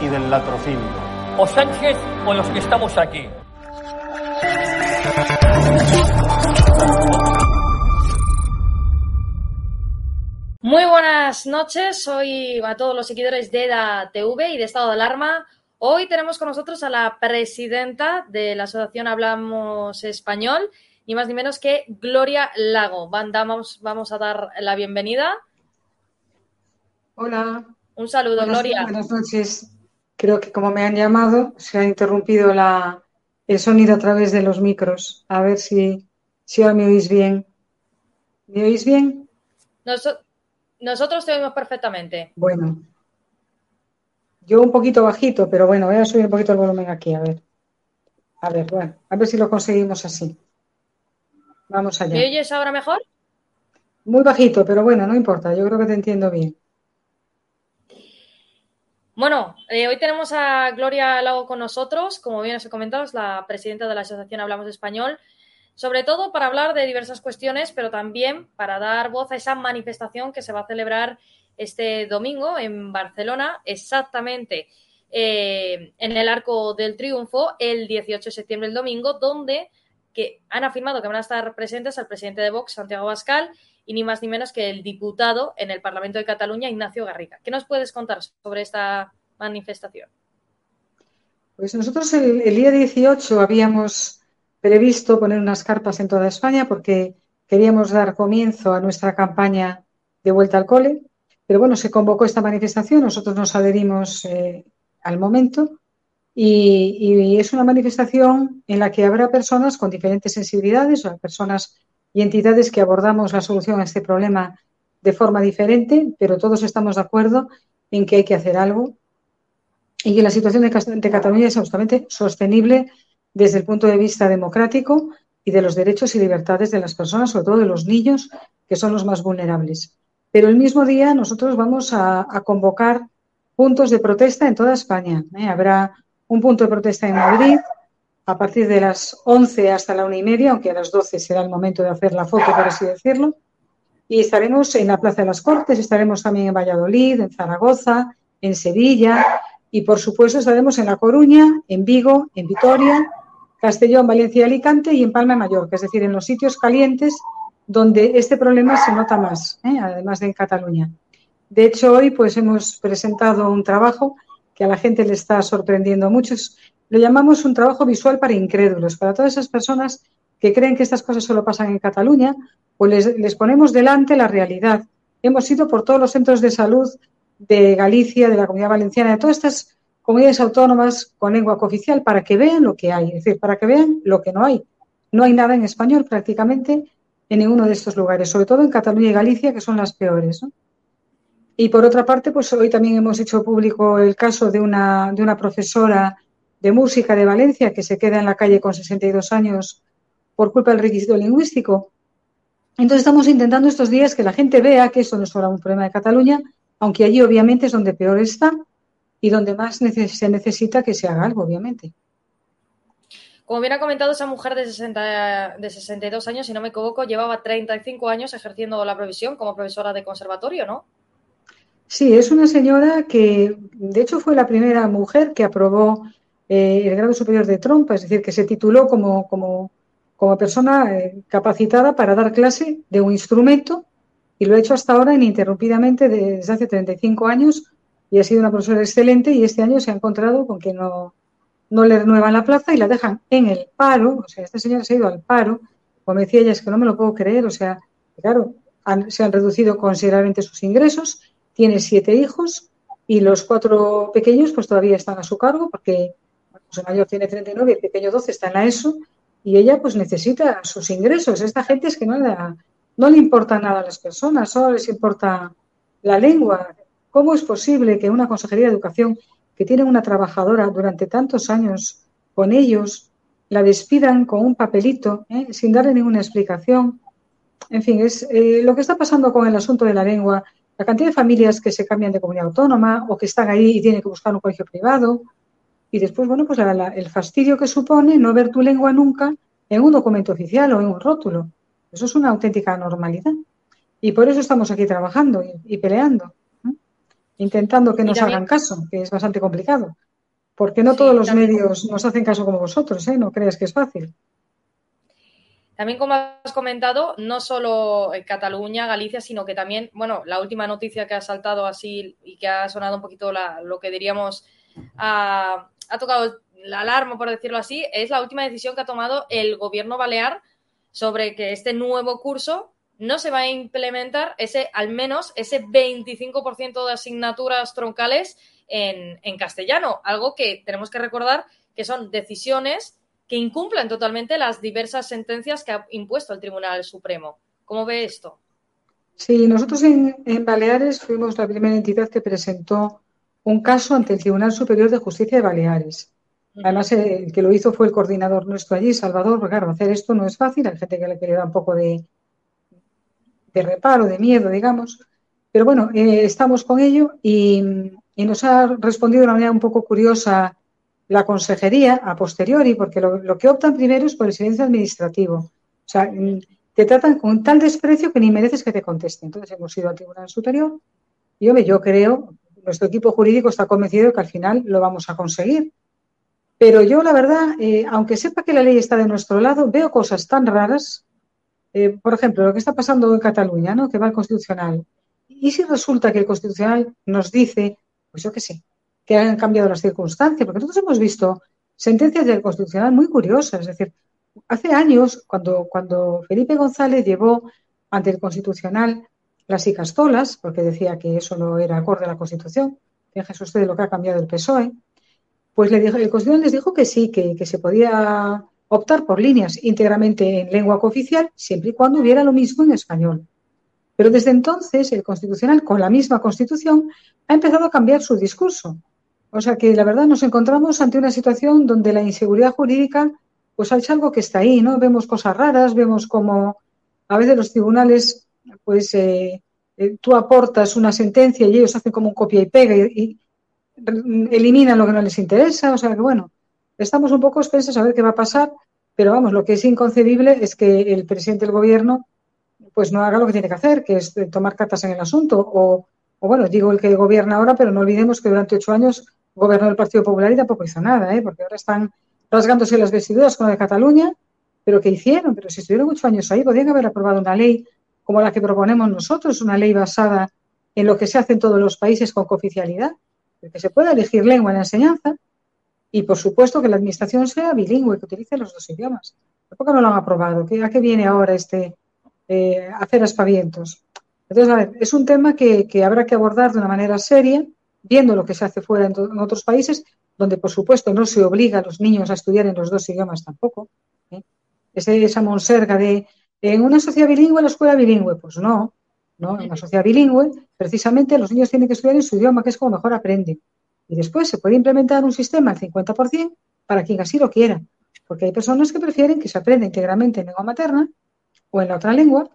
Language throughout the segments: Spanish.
y del latrocinio. O Sánchez o los que estamos aquí. Muy buenas noches, soy a todos los seguidores de EDA TV y de Estado de Alarma. Hoy tenemos con nosotros a la presidenta de la Asociación Hablamos Español, ni más ni menos que Gloria Lago. Vamos, vamos a dar la bienvenida. Hola. Un saludo, buenas, Gloria. Buenas noches. Creo que como me han llamado, se ha interrumpido la, el sonido a través de los micros. A ver si, si ahora me oís bien. ¿Me oís bien? Nos- nosotros te oímos perfectamente. Bueno. Yo un poquito bajito, pero bueno, voy a subir un poquito el volumen aquí, a ver. A ver, bueno, a ver si lo conseguimos así. Vamos allá. ¿Me oyes ahora mejor? Muy bajito, pero bueno, no importa, yo creo que te entiendo bien. Bueno, eh, hoy tenemos a Gloria Lago con nosotros, como bien os he comentado, es la presidenta de la Asociación Hablamos Español, sobre todo para hablar de diversas cuestiones, pero también para dar voz a esa manifestación que se va a celebrar este domingo en Barcelona, exactamente eh, en el Arco del Triunfo, el 18 de septiembre, el domingo, donde que han afirmado que van a estar presentes el presidente de Vox, Santiago Bascal, y ni más ni menos que el diputado en el Parlamento de Cataluña, Ignacio Garriga. ¿Qué nos puedes contar sobre esta manifestación? Pues nosotros el, día 18 habíamos previsto poner unas carpas en toda España porque queríamos dar comienzo a nuestra campaña de vuelta al cole, pero bueno, se convocó esta manifestación, nosotros nos adherimos eh, al momento y, y es una manifestación en la que habrá personas con diferentes sensibilidades, o personas y entidades que abordamos la solución a este problema de forma diferente, pero todos estamos de acuerdo en que hay que hacer algo y que la situación de, Cataluña es absolutamente sostenible desde el punto de vista democrático y de los derechos y libertades de las personas, sobre todo de los niños, que son los más vulnerables. Pero el mismo día nosotros vamos a, a convocar puntos de protesta en toda España. ¿eh? Habrá un punto de protesta en Madrid a partir de las 11 hasta la una y media, aunque a las 12 será el momento de hacer la foto, por así decirlo. Y estaremos en la Plaza de las Cortes, estaremos también en Valladolid, en Zaragoza, en Sevilla y, por supuesto, estaremos en La Coruña, en Vigo, en Vitoria, Castellón, Valencia y Alicante y en Palma de Mallorca, es decir, en los sitios calientes donde este problema se nota más, ¿eh? además de en Cataluña. De hecho, hoy pues hemos presentado un trabajo que a la gente le está sorprendiendo mucho. Lo llamamos un trabajo visual para incrédulos, para todas esas personas que creen que estas cosas solo pasan en Cataluña, pues les, ponemos delante la realidad. Hemos ido por todos los centros de salud de Galicia, de la Comunidad Valenciana, de todas estas comunidades autónomas con lengua cooficial para que vean lo que hay, es decir, para que vean lo que no hay. No hay nada en español prácticamente en ninguno de estos lugares, sobre todo en Cataluña y Galicia, que son las peores. Y por otra parte, pues hoy también hemos hecho público el caso de una, de una profesora de música de Valencia que se queda en la calle con 62 años por culpa del requisito lingüístico. Entonces estamos intentando estos días que la gente vea que esto no es solo un problema de Cataluña, aunque allí obviamente es donde peor está y donde más se necesita que se haga algo, obviamente. Como bien ha comentado, esa mujer de, 60, de 62 años, si no me equivoco, llevaba 35 años ejerciendo la profesión como profesora de conservatorio, ¿no? Sí, es una señora que, de hecho, fue la primera mujer que aprobó eh, el grado superior de trompa, es decir, que se tituló como, como, como persona eh, capacitada para dar clase de un instrumento y lo ha hecho hasta ahora ininterrumpidamente desde hace 35 años y ha sido una profesora excelente y este año se ha encontrado con que no, no le renuevan la plaza y la dejan en el paro, o sea, esta señora se ha ido al paro, como decía ella, es que no me lo puedo creer, o sea, claro, se han reducido considerablemente sus ingresos, tiene siete hijos y los cuatro pequeños pues todavía están a su cargo porque el mayor tiene 39 y el pequeño 12 está en la ESO y ella pues necesita sus ingresos. Esta gente es que no le, no le importa nada a las personas, solo les importa la lengua. ¿Cómo es posible que una consejería de educación que tiene una trabajadora durante tantos años con ellos la despidan con un papelito ¿eh? sin darle ninguna explicación? En fin, es eh, lo que está pasando con el asunto de la lengua, la cantidad de familias que se cambian de comunidad autónoma o que están ahí y tienen que buscar un colegio privado. Y después, bueno, pues el fastidio que supone no ver tu lengua nunca en un documento oficial o en un rótulo. Eso es una auténtica normalidad. Y por eso estamos aquí trabajando y, peleando, intentando que nos hagan caso, que es bastante complicado. Porque no todos los medios nos hacen caso como vosotros, ¿eh? No creas que es fácil. También, como has comentado, no solo Cataluña, Galicia, sino que también, bueno, la última noticia que ha saltado así y que ha sonado un poquito lo que diríamos, ha, tocado la alarma, por decirlo así, es la última decisión que ha tomado el gobierno balear sobre que este nuevo curso no se va a implementar ese, al menos ese 25% de asignaturas troncales en, castellano, algo que tenemos que recordar que son decisiones que incumplan totalmente las diversas sentencias que ha impuesto el Tribunal Supremo. ¿Cómo ve esto? Sí, nosotros en, Baleares fuimos la primera entidad que presentó un caso ante el Tribunal Superior de Justicia de Baleares. Además, el que lo hizo fue el coordinador nuestro allí, Salvador, porque claro, hacer esto no es fácil, hay gente que le, da un poco de, de reparo, de miedo, digamos. Pero bueno, eh, estamos con ello y, y, nos ha respondido de una manera un poco curiosa la consejería a posteriori, porque lo, que optan primero es por el silencio administrativo. O sea, mm, te tratan con tal desprecio que ni mereces que te contesten. Entonces hemos ido al Tribunal Superior y, hombre, yo creo, nuestro equipo jurídico está convencido de que al final lo vamos a conseguir. Pero yo, la verdad, eh, aunque sepa que la ley está de nuestro lado, veo cosas tan raras. Eh, por ejemplo, lo que está pasando en Cataluña, ¿no? que va al Constitucional. ¿Y si resulta que el Constitucional nos dice, pues yo qué sé, que han cambiado las circunstancias, porque nosotros hemos visto sentencias del Constitucional muy curiosas. Es decir, hace años, cuando, cuando Felipe González llevó ante el Constitucional las icastolas, porque decía que eso no era acorde a la Constitución, fíjense ustedes lo que ha cambiado el PSOE, pues le dijo, el Constitucional les dijo que sí, que, que se podía optar por líneas íntegramente en lengua cooficial, siempre y cuando hubiera lo mismo en español. Pero desde entonces el Constitucional, con la misma Constitución, ha empezado a cambiar su discurso. O sea que la verdad nos encontramos ante una situación donde la inseguridad jurídica pues es algo que está ahí, ¿no? Vemos cosas raras, vemos como a veces los tribunales pues eh, eh, tú aportas una sentencia y ellos hacen como un copia y pega y, eliminan lo que no les interesa, o sea que bueno, estamos un poco expensos a ver qué va a pasar, pero vamos, lo que es inconcebible es que el presidente del gobierno pues no haga lo que tiene que hacer, que es tomar cartas en el asunto o, o bueno, digo el que gobierna ahora, pero no olvidemos que durante ocho años gobernó el Partido Popular y tampoco hizo nada, ¿eh? porque ahora están rasgándose las vestiduras con lo de Cataluña, pero ¿qué hicieron? Pero si estuvieron ocho años ahí, podrían haber aprobado una ley como la que proponemos nosotros, una ley basada en lo que se hace en todos los países con cooficialidad, que se pueda elegir lengua en la enseñanza y, por supuesto, que la administración sea bilingüe, que utilice los dos idiomas. ¿Por qué no lo han aprobado? ¿A qué viene ahora este eh, hacer aspavientos? Entonces, a ver, es un tema que habrá que abordar de una manera seria viendo lo que se hace fuera en, otros países, donde por supuesto no se obliga a los niños a estudiar en los dos idiomas tampoco. ¿eh? esa monserga de en una sociedad bilingüe, la escuela bilingüe, pues no, no, en una sociedad bilingüe, precisamente los niños tienen que estudiar en su idioma, que es como mejor aprenden. Y después se puede implementar un sistema al 50% para quien así lo quiera, porque hay personas que prefieren que se aprenda íntegramente en lengua materna o en la otra lengua,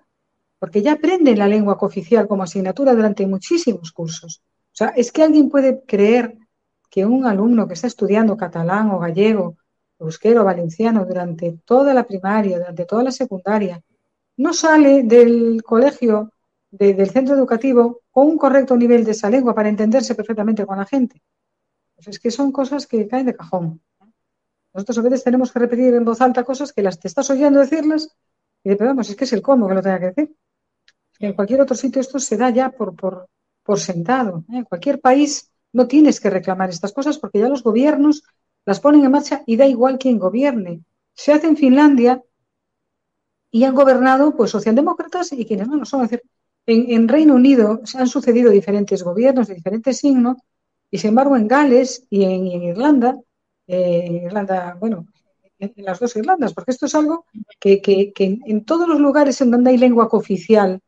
porque ya aprenden la lengua cooficial como asignatura durante muchísimos cursos. O sea, es que alguien puede creer que un alumno que está estudiando catalán o gallego, euskero o valenciano durante toda la primaria, durante toda la secundaria, no sale del colegio del centro educativo con un correcto nivel de esa lengua para entenderse perfectamente con la gente. Pues es que son cosas que caen de cajón. Nosotros a veces tenemos que repetir en voz alta cosas que las te estás oyendo decirlas y de, pero vamos, es que es el cómo que lo tenga que decir. En cualquier otro sitio esto se da ya por, por, sentado. ¿eh? En cualquier país no tienes que reclamar estas cosas porque ya los gobiernos las ponen en marcha y da igual quién gobierne. Se hace en Finlandia y han gobernado pues socialdemócratas y quienes no lo son. Es en, Reino Unido se han sucedido diferentes gobiernos de diferentes signos y sin embargo en Gales y en, Irlanda, eh, Irlanda, bueno, en, las dos Irlandas, porque esto es algo que, que, que en todos los lugares en donde hay lengua cooficial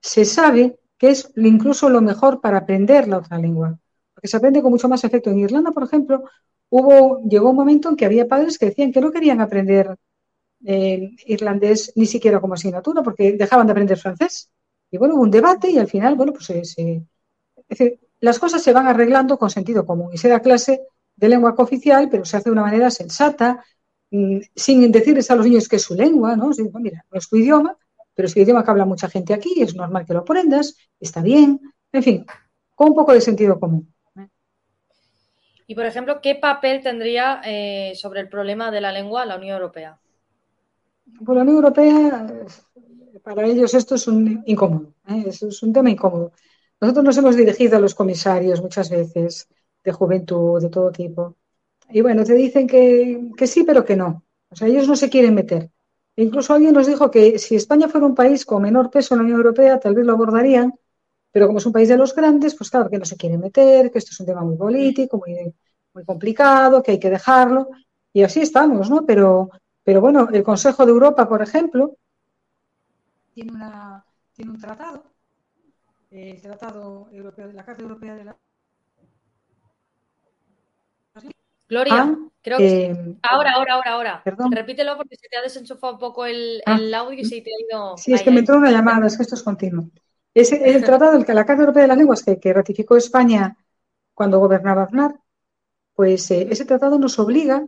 se sabe que es incluso lo mejor para aprender la otra lengua, porque se aprende con mucho más efecto. En Irlanda, por ejemplo, hubo, llegó un momento en que había padres que decían que no querían aprender eh, irlandés ni siquiera como asignatura, porque dejaban de aprender francés. Y bueno, hubo un debate y al final, bueno, pues se, las cosas se van arreglando con sentido común y se da clase de lengua cooficial, pero se hace de una manera sensata, mm, sin decirles a los niños que es su lengua, ¿no? mira, no es tu idioma, pero es el idioma que habla mucha gente aquí, es normal que lo aprendas, está bien, en fin, con un poco de sentido común. Y, por ejemplo, ¿qué papel tendría eh, sobre el problema de la lengua la Unión Europea? Pues la Unión Europea, para ellos esto es un incómodo, ¿eh? es, un tema incómodo. Nosotros nos hemos dirigido a los comisarios muchas veces de juventud, de todo tipo. Y bueno, te dicen que, que sí, pero que no. O sea, ellos no se quieren meter. Incluso alguien nos dijo que si España fuera un país con menor peso en la Unión Europea, tal vez lo abordarían, pero como es un país de los grandes, pues claro que no se quiere meter, que esto es un tema muy político, muy, muy complicado, que hay que dejarlo. Y así estamos, ¿no? Pero, pero bueno, el Consejo de Europa, por ejemplo, tiene, una, tiene un tratado, el Tratado Europeo, la Carta Europea de la Gloria, ah, creo que eh, ahora, ahora, ahora, ahora. Repítelo porque se te ha desenchufado un poco el, ah, audio y se te ha ido. Sí, es que me entró una llamada, es que esto es continuo. Es el, tratado, el, la Carta Europea de las Lenguas que, que ratificó España cuando gobernaba Aznar, pues eh, ese tratado nos obliga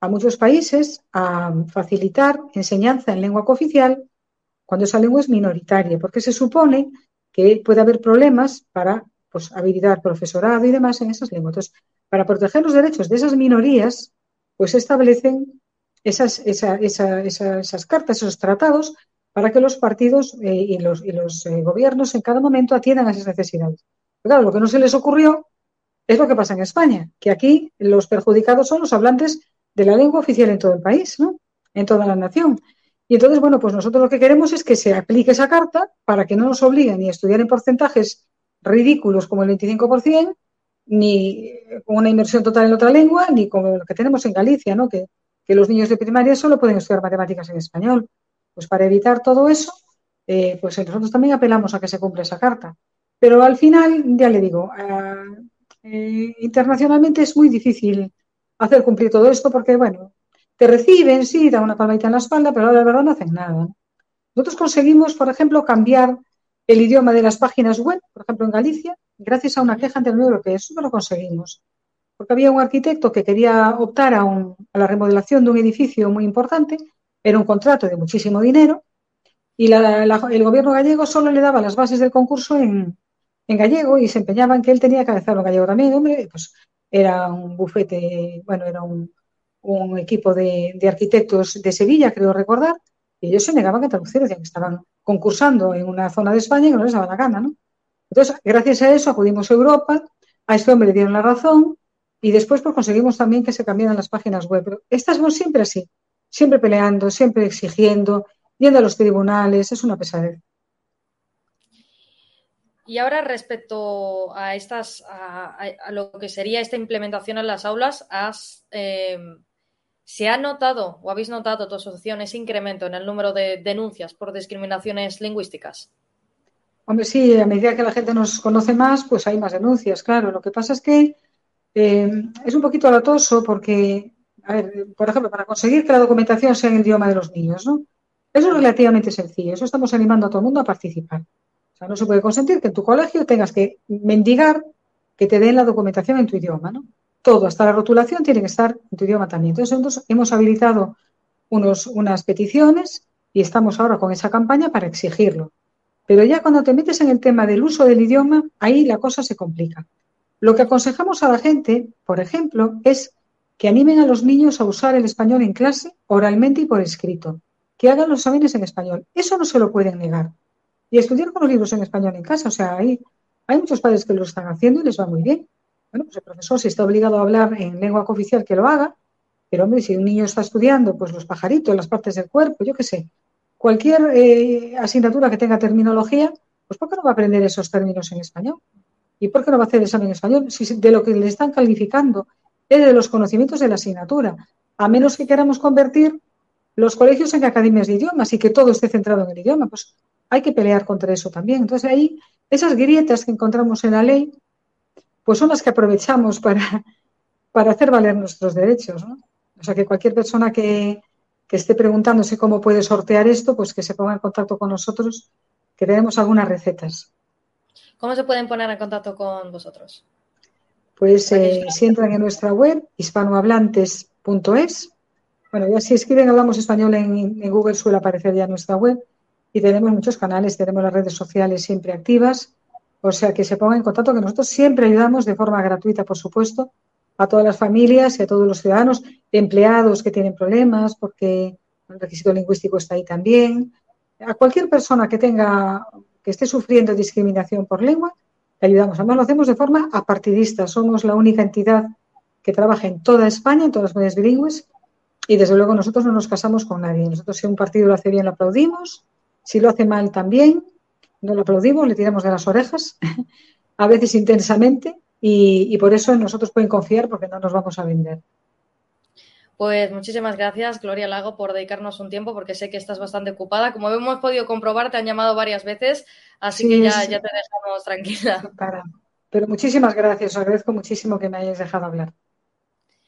a muchos países a facilitar enseñanza en lengua cooficial cuando esa lengua es minoritaria, porque se supone que puede haber problemas para pues, habilitar profesorado y demás en esas lenguas. Entonces, para proteger los derechos de esas minorías, pues establecen esas, esas cartas, esos tratados, para que los partidos eh, y los, y los eh, gobiernos en cada momento atiendan a esas necesidades. Pero claro, lo que no se les ocurrió es lo que pasa en España, que aquí los perjudicados son los hablantes de la lengua oficial en todo el país, ¿no? En toda la nación. Y entonces, bueno, pues nosotros lo que queremos es que se aplique esa carta para que no nos obliguen ni a estudiar en porcentajes ridículos como el 25%, ni con una inversión total en otra lengua, ni con lo que tenemos en Galicia, ¿no? Que, los niños de primaria solo pueden estudiar matemáticas en español. Pues para evitar todo eso, eh, pues nosotros también apelamos a que se cumpla esa carta. Pero al final, ya le digo, eh, internacionalmente es muy difícil hacer cumplir todo esto porque, bueno, te reciben, sí, dan una palmadita en la espalda, pero la verdad no hacen nada. Nosotros conseguimos, por ejemplo, cambiar el idioma de las páginas web, por ejemplo, en Galicia, gracias a una queja ante la Unión Europea. Eso no lo conseguimos. Porque había un arquitecto que quería optar a, la remodelación de un edificio muy importante, era un contrato de muchísimo dinero, y el gobierno gallego solo le daba las bases del concurso en, gallego y se empeñaba en que él tenía que hacerlo en gallego también. Hombre, pues era un bufete, bueno, era un, equipo de, de, arquitectos de Sevilla, creo recordar, y ellos se negaban a traducir, decían que estaban concursando en una zona de España y que no les daba la gana, ¿no? Entonces, gracias a eso acudimos a Europa, a este hombre le dieron la razón y después pues, conseguimos también que se cambiaran las páginas web. Pero estamos siempre así, siempre peleando, siempre exigiendo, yendo a los tribunales, es una pesadez. Y ahora respecto a estas, a, lo que sería esta implementación en las aulas, has, eh, ¿se ha notado o habéis notado tu asociación ese incremento en el número de denuncias por discriminaciones lingüísticas? Hombre, sí, a medida que la gente nos conoce más, pues hay más denuncias, claro. Lo que pasa es que eh, es un poquito alatoso porque, a ver, por ejemplo, para conseguir que la documentación sea en el idioma de los niños, ¿no? Eso es relativamente sencillo. Eso estamos animando a todo el mundo a participar. No se puede consentir que en tu colegio tengas que mendigar que te den la documentación en tu idioma, ¿no? Todo, hasta la rotulación, tiene que estar en tu idioma también. Entonces, hemos habilitado unos, unas peticiones y estamos ahora con esa campaña para exigirlo Pero ya cuando te metes en el tema del uso del idioma, ahí la cosa se complica. Lo que aconsejamos a la gente, por ejemplo, es que animen a los niños a usar el español en clase, oralmente y por escrito, que hagan los exámenes en español. Eso no se lo pueden negar. Y estudiar con los libros en español en casa, o sea, hay, hay muchos padres que lo están haciendo y les va muy bien. Bueno, pues el profesor si está obligado a hablar en lengua cooficial que lo haga, pero hombre, si un niño está estudiando, pues los pajaritos, las partes del cuerpo, yo qué sé, cualquier eh, asignatura que tenga terminología, pues ¿por qué no va a aprender esos términos en español? ¿Y por qué no va a hacer examen en español? Si de lo que le están calificando es de los conocimientos de la asignatura, a menos que queramos convertir los colegios en academias de idiomas y que todo esté centrado en el idioma, pues hay que pelear contra eso también. Entonces ahí, esas grietas que encontramos en la ley, pues son las que aprovechamos para, para hacer valer nuestros derechos. ¿no? O sea que cualquier persona que, que esté preguntándose cómo puede sortear esto, pues que se ponga en contacto con nosotros, que tenemos algunas recetas. ¿Cómo se pueden poner en contacto con vosotros? Pues eh, si entran en nuestra web, hispanohablantes.es. Bueno, ya si escriben Hablamos Español en, en, Google suele aparecer ya nuestra web y tenemos muchos canales, tenemos las redes sociales siempre activas, o sea que se pongan en contacto, que nosotros siempre ayudamos de forma gratuita, por supuesto, a todas las familias y a todos los ciudadanos, empleados que tienen problemas, porque el requisito lingüístico está ahí también. A cualquier persona que tenga, que esté sufriendo discriminación por lengua, le ayudamos. Además, lo hacemos de forma apartidista. Somos la única entidad que trabaja en toda España, en todas las medias bilingües, y desde luego nosotros no nos casamos con nadie. Nosotros, si un partido lo hace bien, lo aplaudimos. Si lo hace mal, también. No lo aplaudimos, le tiramos de las orejas, a veces intensamente, y, y por eso nosotros pueden confiar porque no nos vamos a vender. Pues muchísimas gracias, Gloria Lago, por dedicarnos un tiempo, porque sé que estás bastante ocupada. Como hemos podido comprobar, te han llamado varias veces, así sí, que ya, ya, te dejamos tranquila. Para. Pero muchísimas gracias, os agradezco muchísimo que me hayáis dejado hablar.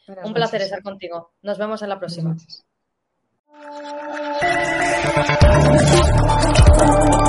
Buenas un placer estar contigo. Nos vemos en la próxima. Thank you.